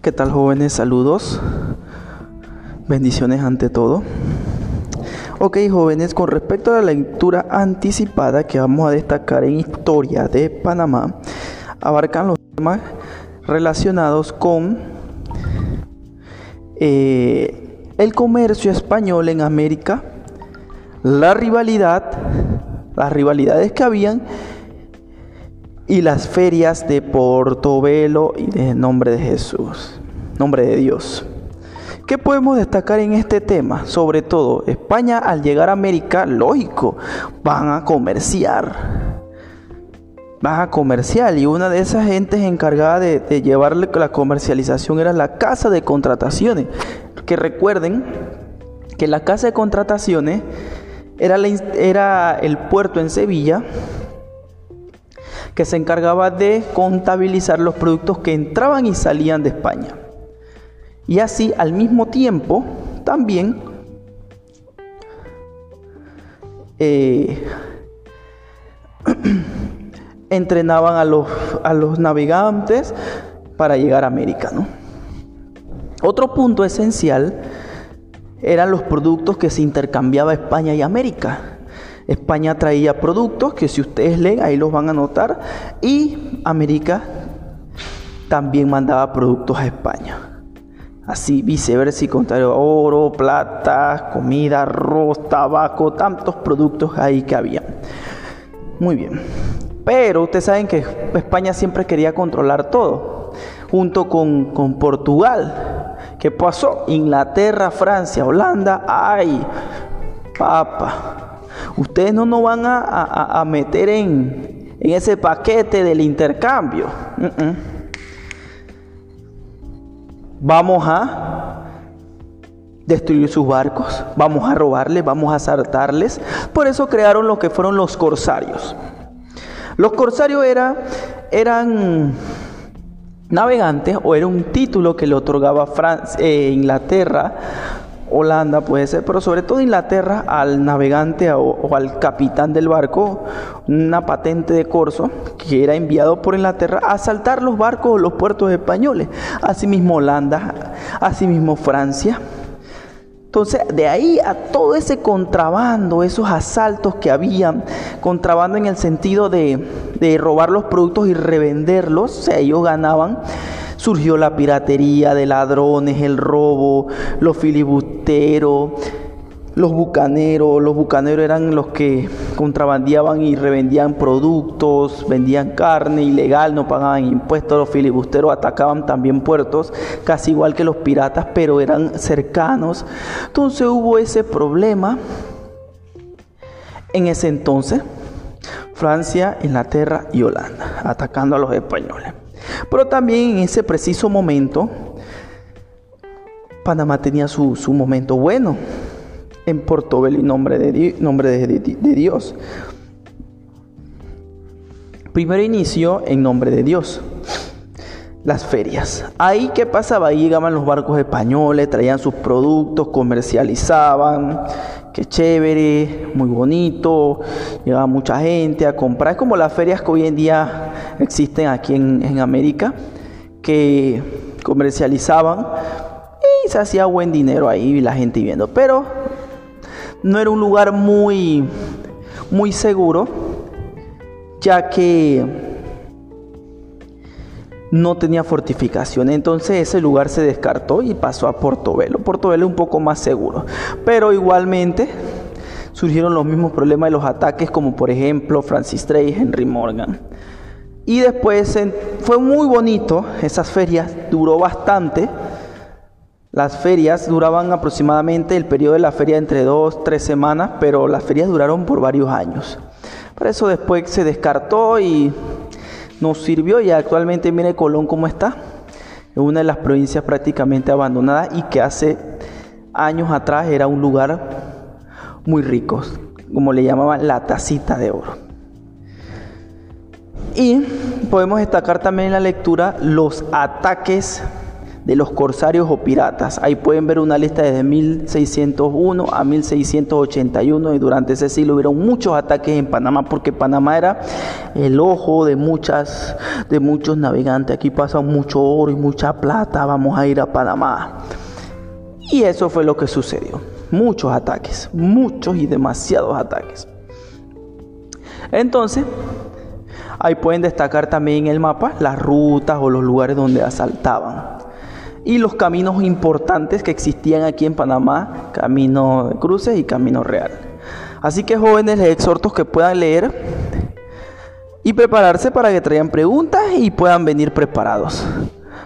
¿Qué tal jóvenes? Saludos. Bendiciones ante todo. Ok jóvenes, con respecto a la lectura anticipada que vamos a destacar en Historia de Panamá, abarcan los temas relacionados con eh, el comercio español en América, la rivalidad, las rivalidades que habían y las ferias de Portobelo y de nombre de Jesús, nombre de Dios. ¿Qué podemos destacar en este tema? Sobre todo, España al llegar a América, lógico, van a comerciar. Van a comerciar y una de esas gentes encargada de, de la comercialización era la casa de contrataciones. Que recuerden que la casa de contrataciones era, el puerto en Sevilla que se encargaba de contabilizar los productos que entraban y salían de España. Y así al mismo tiempo también eh, entrenaban a los, a los navegantes para llegar a América. Otro punto esencial eran los productos que se intercambiaba España y América. España traía productos que si ustedes leen ahí los van a notar y América también mandaba productos a España. Así viceversa y contrario, oro, plata, comida, arroz, tabaco, tantos productos ahí que había. Muy bien. Pero ustedes saben que España siempre quería controlar todo, junto con, con Portugal. ¿Qué pasó? Inglaterra, Francia, Holanda, ay, papa, Ustedes no nos van a, meter en, ese paquete del intercambio. Vamos a destruir sus barcos, vamos a robarles, vamos a asaltarles. Por eso crearon lo que fueron los corsarios. Los corsarios eran navegantes o era un título que le otorgaba Francia, eh, Inglaterra Holanda puede ser, pero sobre todo Inglaterra al navegante o, al capitán del barco una patente de corso que era enviado por Inglaterra a asaltar los barcos o los puertos españoles. Asimismo Holanda, asimismo Francia. Entonces, de ahí a todo ese contrabando, esos asaltos que habían, contrabando en el sentido de, de robar los productos y revenderlos, o sea, ellos ganaban surgió la piratería de ladrones, el robo, los filibusteros, los bucaneros. Los bucaneros eran los que contrabandeaban y revendían productos, vendían carne ilegal, no pagaban impuestos. Los filibusteros atacaban también puertos, casi igual que los piratas, pero eran cercanos. Entonces hubo ese problema en ese entonces. Francia, Inglaterra y Holanda, atacando a los españoles. Pero también en ese preciso momento, Panamá tenía su, momento bueno en Portobelo y nombre de, nombre de, Dios. Primero inició en nombre de Dios las ferias. Ahí qué pasaba, ahí llegaban los barcos españoles, traían sus productos, comercializaban, qué chévere, muy bonito, llegaba mucha gente a comprar. Es como las ferias que hoy en día existen aquí en, América, que comercializaban y se hacía buen dinero ahí la gente viendo. Pero no era un lugar muy, muy seguro, ya que no tenía fortificación. Entonces ese lugar se descartó y pasó a Portobelo. Portobelo es un poco más seguro. Pero igualmente surgieron los mismos problemas de los ataques como por ejemplo Francis Drake, Henry Morgan. Y después fue muy bonito, esas ferias duró bastante. Las ferias duraban aproximadamente el periodo de la feria entre dos, tres semanas, pero las ferias duraron por varios años. Por eso después se descartó y nos sirvió y actualmente mire Colón cómo está. Es una de las provincias prácticamente abandonadas y que hace años atrás era un lugar muy rico, como le llamaban la tacita de oro. Y podemos destacar también en la lectura los ataques de los corsarios o piratas. Ahí pueden ver una lista desde 1601 a 1681 y durante ese siglo hubieron muchos ataques en Panamá porque Panamá era el ojo de muchas de muchos navegantes. Aquí pasa mucho oro y mucha plata, vamos a ir a Panamá. Y eso fue lo que sucedió. Muchos ataques, muchos y demasiados ataques. Entonces, ahí pueden destacar también en el mapa las rutas o los lugares donde asaltaban. Y los caminos importantes que existían aquí en Panamá, Camino de Cruces y Camino Real. Así que jóvenes, les exhorto que puedan leer y prepararse para que traigan preguntas y puedan venir preparados.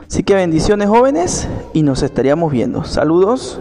Así que bendiciones jóvenes y nos estaríamos viendo. Saludos.